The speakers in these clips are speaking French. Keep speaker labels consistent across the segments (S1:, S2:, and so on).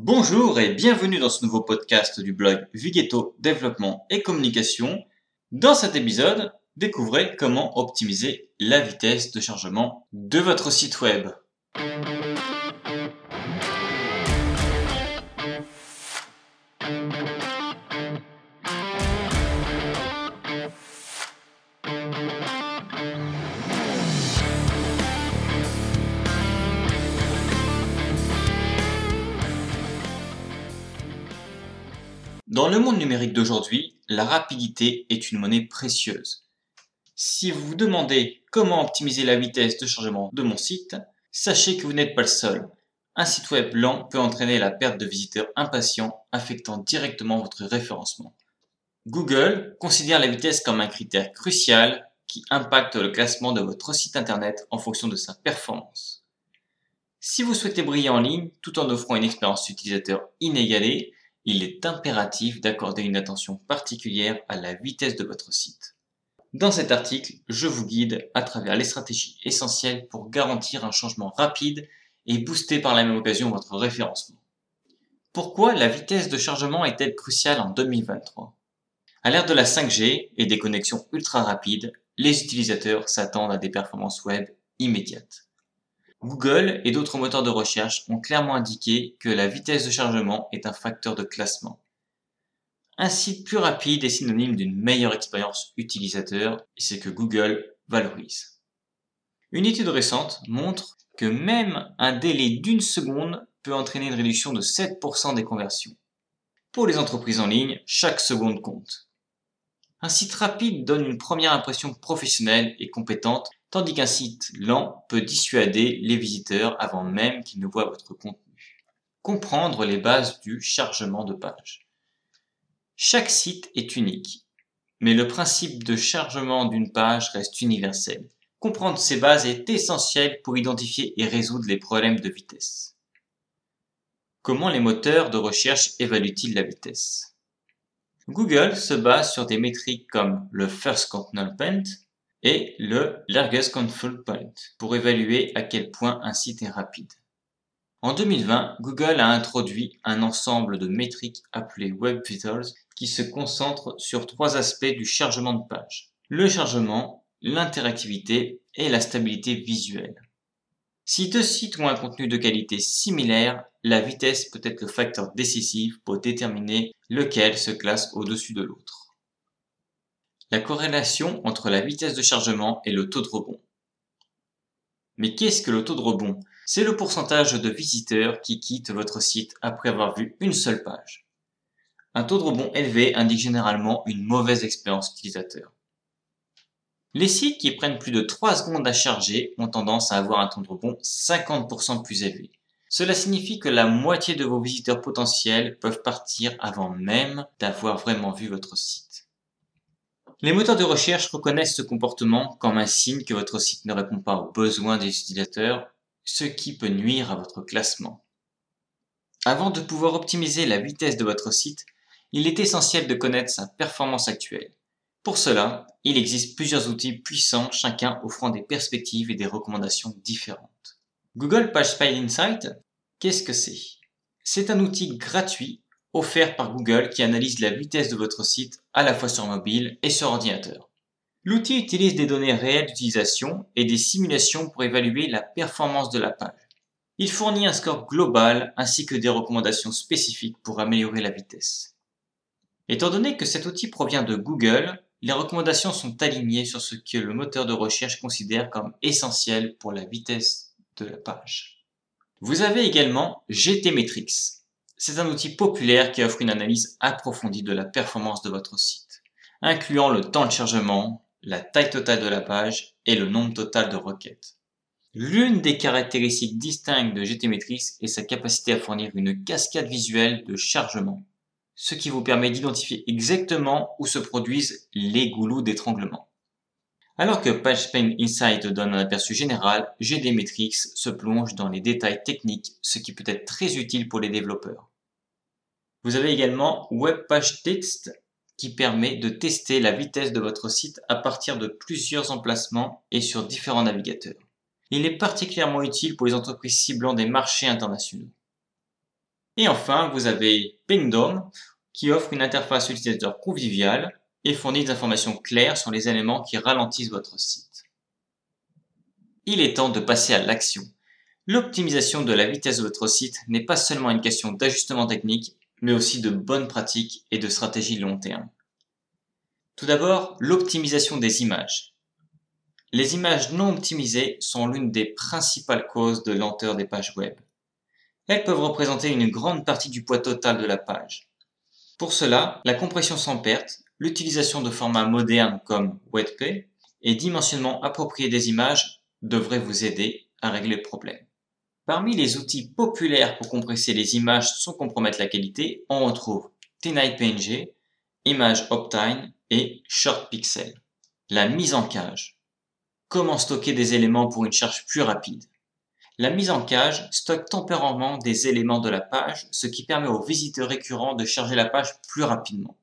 S1: Bonjour et bienvenue dans ce nouveau podcast du blog Vigeto Développement et Communication. Dans cet épisode, découvrez comment optimiser la vitesse de chargement de votre site web. Dans le monde numérique d'aujourd'hui, la rapidité est une monnaie précieuse. Si vous vous demandez comment optimiser la vitesse de chargement de mon site, sachez que vous n'êtes pas le seul. Un site web lent peut entraîner la perte de visiteurs impatients, affectant directement votre référencement. Google considère la vitesse comme un critère crucial qui impacte le classement de votre site internet en fonction de sa performance. Si vous souhaitez briller en ligne tout en offrant une expérience utilisateur inégalée, il est impératif d'accorder une attention particulière à la vitesse de votre site. Dans cet article, je vous guide à travers les stratégies essentielles pour garantir un changement rapide et booster par la même occasion votre référencement. Pourquoi la vitesse de chargement est-elle cruciale en 2023 À l'ère de la 5G et des connexions ultra rapides, les utilisateurs s'attendent à des performances web immédiates. Google et d'autres moteurs de recherche ont clairement indiqué que la vitesse de chargement est un facteur de classement. Un site plus rapide est synonyme d'une meilleure expérience utilisateur et c'est que Google valorise. Une étude récente montre que même un délai d'une seconde peut entraîner une réduction de 7% des conversions. Pour les entreprises en ligne, chaque seconde compte. Un site rapide donne une première impression professionnelle et compétente tandis qu'un site lent peut dissuader les visiteurs avant même qu'ils ne voient votre contenu. Comprendre les bases du chargement de page. Chaque site est unique, mais le principe de chargement d'une page reste universel. Comprendre ces bases est essentiel pour identifier et résoudre les problèmes de vitesse. Comment les moteurs de recherche évaluent-ils la vitesse? Google se base sur des métriques comme le First Content Paint, et le Largest Control Point pour évaluer à quel point un site est rapide. En 2020, Google a introduit un ensemble de métriques appelées Web Vitals qui se concentrent sur trois aspects du chargement de page. Le chargement, l'interactivité et la stabilité visuelle. Si deux sites ont un contenu de qualité similaire, la vitesse peut être le facteur décisif pour déterminer lequel se classe au-dessus de l'autre la corrélation entre la vitesse de chargement et le taux de rebond. Mais qu'est-ce que le taux de rebond? C'est le pourcentage de visiteurs qui quittent votre site après avoir vu une seule page. Un taux de rebond élevé indique généralement une mauvaise expérience utilisateur. Les sites qui prennent plus de 3 secondes à charger ont tendance à avoir un taux de rebond 50% plus élevé. Cela signifie que la moitié de vos visiteurs potentiels peuvent partir avant même d'avoir vraiment vu votre site. Les moteurs de recherche reconnaissent ce comportement comme un signe que votre site ne répond pas aux besoins des utilisateurs, ce qui peut nuire à votre classement. Avant de pouvoir optimiser la vitesse de votre site, il est essentiel de connaître sa performance actuelle. Pour cela, il existe plusieurs outils puissants, chacun offrant des perspectives et des recommandations différentes. Google PageSpeed Insight, qu'est-ce que c'est? C'est un outil gratuit offert par Google qui analyse la vitesse de votre site à la fois sur mobile et sur ordinateur. L'outil utilise des données réelles d'utilisation et des simulations pour évaluer la performance de la page. Il fournit un score global ainsi que des recommandations spécifiques pour améliorer la vitesse. Étant donné que cet outil provient de Google, les recommandations sont alignées sur ce que le moteur de recherche considère comme essentiel pour la vitesse de la page. Vous avez également GTmetrix, c'est un outil populaire qui offre une analyse approfondie de la performance de votre site, incluant le temps de chargement, la taille totale de la page et le nombre total de requêtes. L'une des caractéristiques distinctes de GTmetrix est sa capacité à fournir une cascade visuelle de chargement, ce qui vous permet d'identifier exactement où se produisent les goulous d'étranglement. Alors que PageSpeed Insight donne un aperçu général, GDmetrix se plonge dans les détails techniques, ce qui peut être très utile pour les développeurs. Vous avez également WebPageText qui permet de tester la vitesse de votre site à partir de plusieurs emplacements et sur différents navigateurs. Il est particulièrement utile pour les entreprises ciblant des marchés internationaux. Et enfin, vous avez Pingdom, qui offre une interface utilisateur conviviale et fournit des informations claires sur les éléments qui ralentissent votre site. Il est temps de passer à l'action. L'optimisation de la vitesse de votre site n'est pas seulement une question d'ajustement technique, mais aussi de bonnes pratiques et de stratégie long terme. Tout d'abord, l'optimisation des images. Les images non optimisées sont l'une des principales causes de lenteur des pages web. Elles peuvent représenter une grande partie du poids total de la page. Pour cela, la compression sans perte, l'utilisation de formats modernes comme WebP et dimensionnement approprié des images devraient vous aider à régler le problème. Parmi les outils populaires pour compresser les images sans compromettre la qualité, on retrouve TinitePNG, Image Optine et ShortPixel. La mise en cage. Comment stocker des éléments pour une charge plus rapide? La mise en cage stocke temporairement des éléments de la page, ce qui permet aux visiteurs récurrents de charger la page plus rapidement.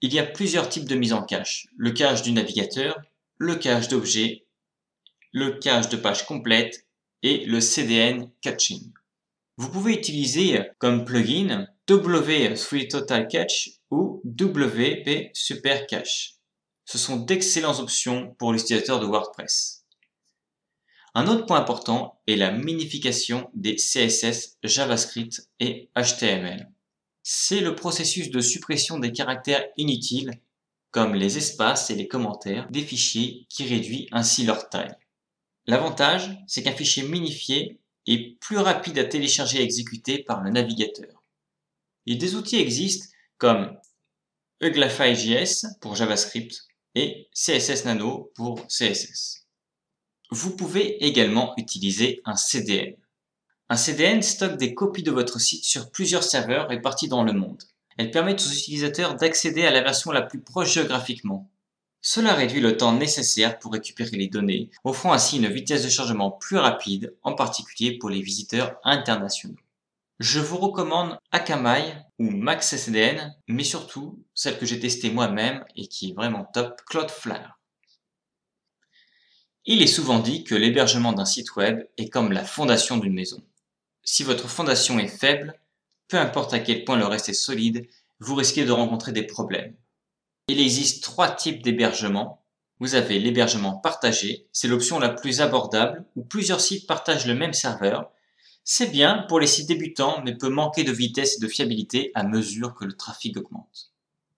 S1: Il y a plusieurs types de mise en cache. Le cache du navigateur, le cache d'objets le cache de page complète et le CDN Caching. Vous pouvez utiliser comme plugin W3 Total Cache ou WP Super Cache. Ce sont d'excellentes options pour l'utilisateur de WordPress. Un autre point important est la minification des CSS, JavaScript et HTML. C'est le processus de suppression des caractères inutiles, comme les espaces et les commentaires des fichiers qui réduit ainsi leur taille. L'avantage, c'est qu'un fichier minifié est plus rapide à télécharger et exécuter par le navigateur. Et des outils existent comme Uglify.js pour JavaScript et CSS Nano pour CSS. Vous pouvez également utiliser un CDN. Un CDN stocke des copies de votre site sur plusieurs serveurs répartis dans le monde. Elles permettent aux utilisateurs d'accéder à la version la plus proche géographiquement. Cela réduit le temps nécessaire pour récupérer les données, offrant ainsi une vitesse de chargement plus rapide, en particulier pour les visiteurs internationaux. Je vous recommande Akamai ou MaxSDN, mais surtout celle que j'ai testée moi-même et qui est vraiment top, Cloudflare. Il est souvent dit que l'hébergement d'un site web est comme la fondation d'une maison. Si votre fondation est faible, peu importe à quel point le reste est solide, vous risquez de rencontrer des problèmes. Il existe trois types d'hébergement. Vous avez l'hébergement partagé, c'est l'option la plus abordable où plusieurs sites partagent le même serveur. C'est bien pour les sites débutants mais peut manquer de vitesse et de fiabilité à mesure que le trafic augmente.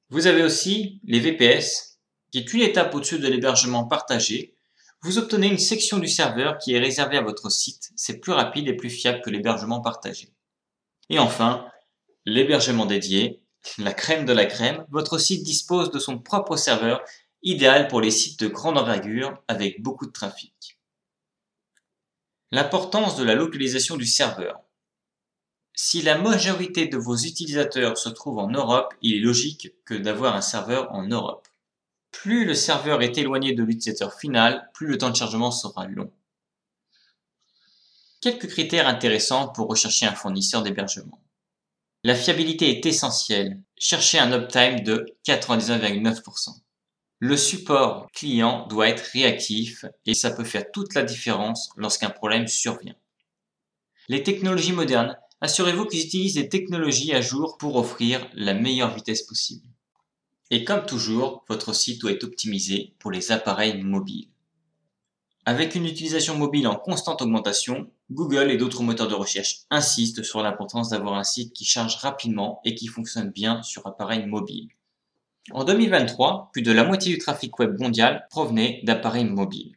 S1: Vous avez aussi les VPS, qui est une étape au-dessus de l'hébergement partagé. Vous obtenez une section du serveur qui est réservée à votre site. C'est plus rapide et plus fiable que l'hébergement partagé. Et enfin, l'hébergement dédié, la crème de la crème, votre site dispose de son propre serveur, idéal pour les sites de grande envergure avec beaucoup de trafic. L'importance de la localisation du serveur. Si la majorité de vos utilisateurs se trouvent en Europe, il est logique que d'avoir un serveur en Europe. Plus le serveur est éloigné de l'utilisateur final, plus le temps de chargement sera long. Quelques critères intéressants pour rechercher un fournisseur d'hébergement. La fiabilité est essentielle. Cherchez un uptime de 99,9%. Le support client doit être réactif et ça peut faire toute la différence lorsqu'un problème survient. Les technologies modernes, assurez-vous qu'ils utilisent des technologies à jour pour offrir la meilleure vitesse possible. Et comme toujours, votre site doit être optimisé pour les appareils mobiles. Avec une utilisation mobile en constante augmentation, Google et d'autres moteurs de recherche insistent sur l'importance d'avoir un site qui charge rapidement et qui fonctionne bien sur appareil mobile. En 2023, plus de la moitié du trafic web mondial provenait d'appareils mobiles.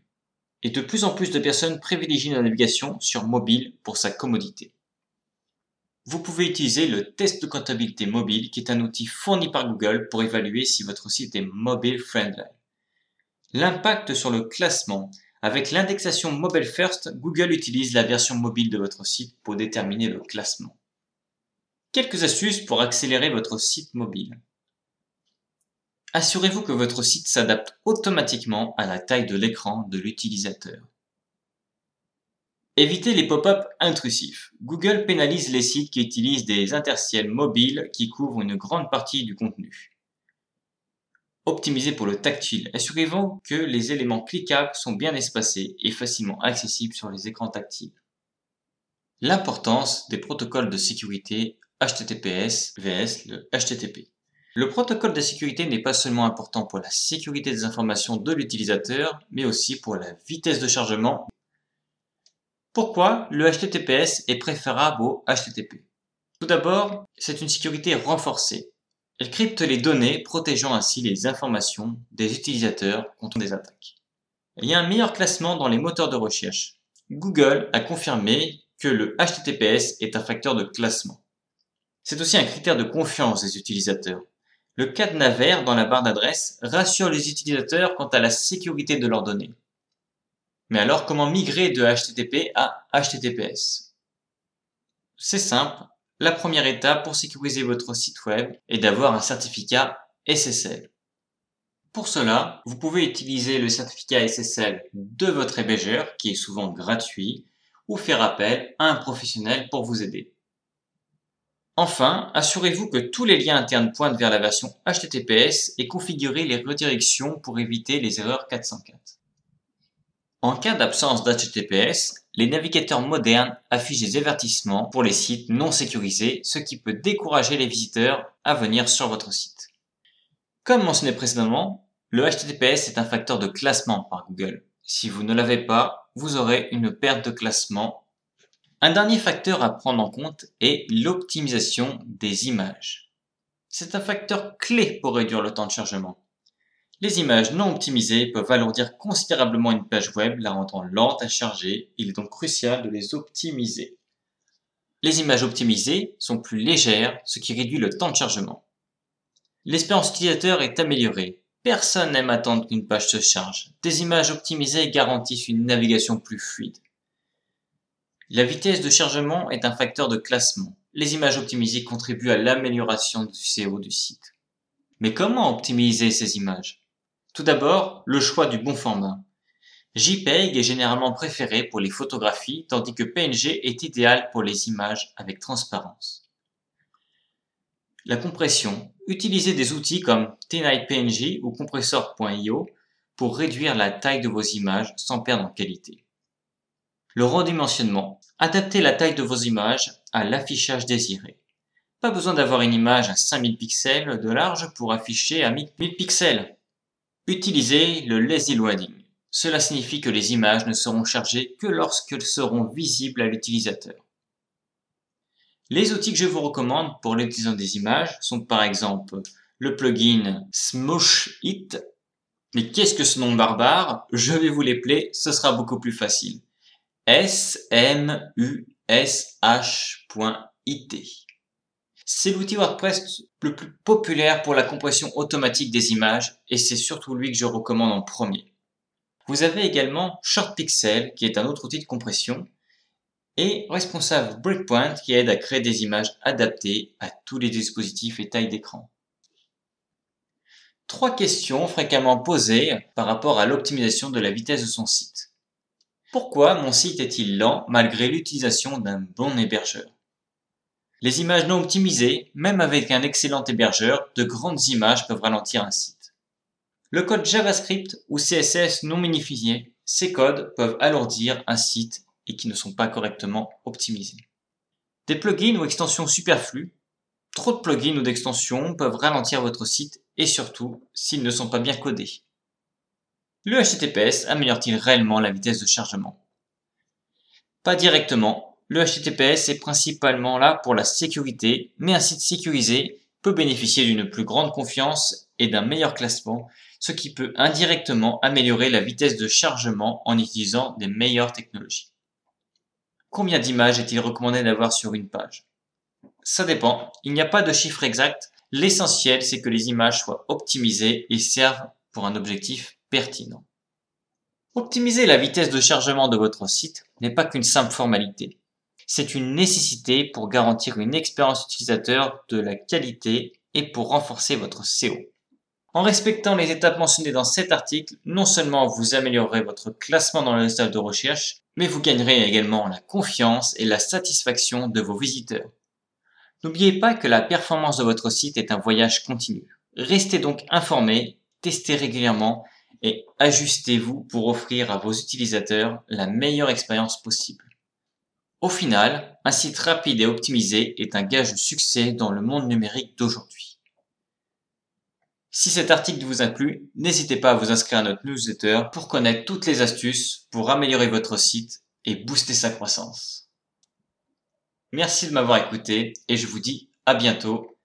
S1: Et de plus en plus de personnes privilégient la navigation sur mobile pour sa commodité. Vous pouvez utiliser le test de comptabilité mobile qui est un outil fourni par Google pour évaluer si votre site est mobile friendly. L'impact sur le classement avec l'indexation Mobile First, Google utilise la version mobile de votre site pour déterminer le classement. Quelques astuces pour accélérer votre site mobile. Assurez-vous que votre site s'adapte automatiquement à la taille de l'écran de l'utilisateur. Évitez les pop-up intrusifs. Google pénalise les sites qui utilisent des interstiels mobiles qui couvrent une grande partie du contenu. Optimisé pour le tactile. Assurez-vous que les éléments cliquables sont bien espacés et facilement accessibles sur les écrans tactiles. L'importance des protocoles de sécurité HTTPS vs le HTTP. Le protocole de sécurité n'est pas seulement important pour la sécurité des informations de l'utilisateur, mais aussi pour la vitesse de chargement. Pourquoi le HTTPS est préférable au HTTP Tout d'abord, c'est une sécurité renforcée. Elle crypte les données, protégeant ainsi les informations des utilisateurs contre des attaques. Il y a un meilleur classement dans les moteurs de recherche. Google a confirmé que le HTTPS est un facteur de classement. C'est aussi un critère de confiance des utilisateurs. Le cadenas vert dans la barre d'adresse rassure les utilisateurs quant à la sécurité de leurs données. Mais alors, comment migrer de HTTP à HTTPS C'est simple. La première étape pour sécuriser votre site web est d'avoir un certificat SSL. Pour cela, vous pouvez utiliser le certificat SSL de votre hébergeur, qui est souvent gratuit, ou faire appel à un professionnel pour vous aider. Enfin, assurez-vous que tous les liens internes pointent vers la version HTTPS et configurez les redirections pour éviter les erreurs 404. En cas d'absence d'HTTPS, les navigateurs modernes affichent des avertissements pour les sites non sécurisés, ce qui peut décourager les visiteurs à venir sur votre site. Comme mentionné précédemment, le HTTPS est un facteur de classement par Google. Si vous ne l'avez pas, vous aurez une perte de classement un dernier facteur à prendre en compte est l'optimisation des images. C'est un facteur clé pour réduire le temps de chargement. Les images non optimisées peuvent alourdir considérablement une page web, la rendant lente à charger. Il est donc crucial de les optimiser. Les images optimisées sont plus légères, ce qui réduit le temps de chargement. L'expérience utilisateur est améliorée. Personne n'aime attendre qu'une page se charge. Des images optimisées garantissent une navigation plus fluide. La vitesse de chargement est un facteur de classement. Les images optimisées contribuent à l'amélioration du CO du site. Mais comment optimiser ces images? Tout d'abord, le choix du bon format. JPEG est généralement préféré pour les photographies, tandis que PNG est idéal pour les images avec transparence. La compression. Utilisez des outils comme TNightPNG ou compressor.io pour réduire la taille de vos images sans perdre en qualité. Le redimensionnement. Adaptez la taille de vos images à l'affichage désiré. Pas besoin d'avoir une image à 5000 pixels de large pour afficher à 1000 pixels. Utilisez le lazy loading. Cela signifie que les images ne seront chargées que lorsqu'elles seront visibles à l'utilisateur. Les outils que je vous recommande pour l'utilisation des images sont par exemple le plugin Smush It. Mais qu'est-ce que ce nom barbare? Je vais vous l'épeler, ce sera beaucoup plus facile. SMUSH.IT. C'est l'outil WordPress le plus populaire pour la compression automatique des images et c'est surtout lui que je recommande en premier. Vous avez également ShortPixel qui est un autre outil de compression et responsable Breakpoint qui aide à créer des images adaptées à tous les dispositifs et tailles d'écran. Trois questions fréquemment posées par rapport à l'optimisation de la vitesse de son site. Pourquoi mon site est-il lent malgré l'utilisation d'un bon hébergeur? Les images non optimisées, même avec un excellent hébergeur, de grandes images peuvent ralentir un site. Le code JavaScript ou CSS non minifié, ces codes peuvent alourdir un site et qui ne sont pas correctement optimisés. Des plugins ou extensions superflues, trop de plugins ou d'extensions peuvent ralentir votre site et surtout s'ils ne sont pas bien codés. Le HTTPS améliore-t-il réellement la vitesse de chargement? Pas directement. Le HTTPS est principalement là pour la sécurité, mais un site sécurisé peut bénéficier d'une plus grande confiance et d'un meilleur classement, ce qui peut indirectement améliorer la vitesse de chargement en utilisant des meilleures technologies. Combien d'images est-il recommandé d'avoir sur une page? Ça dépend, il n'y a pas de chiffre exact, l'essentiel c'est que les images soient optimisées et servent pour un objectif pertinent. Optimiser la vitesse de chargement de votre site n'est pas qu'une simple formalité. C'est une nécessité pour garantir une expérience utilisateur de la qualité et pour renforcer votre SEO. En respectant les étapes mentionnées dans cet article, non seulement vous améliorerez votre classement dans le résultat de recherche, mais vous gagnerez également la confiance et la satisfaction de vos visiteurs. N'oubliez pas que la performance de votre site est un voyage continu. Restez donc informé, testez régulièrement et ajustez-vous pour offrir à vos utilisateurs la meilleure expérience possible. Au final, un site rapide et optimisé est un gage de succès dans le monde numérique d'aujourd'hui. Si cet article vous a plu, n'hésitez pas à vous inscrire à notre newsletter pour connaître toutes les astuces pour améliorer votre site et booster sa croissance. Merci de m'avoir écouté et je vous dis à bientôt.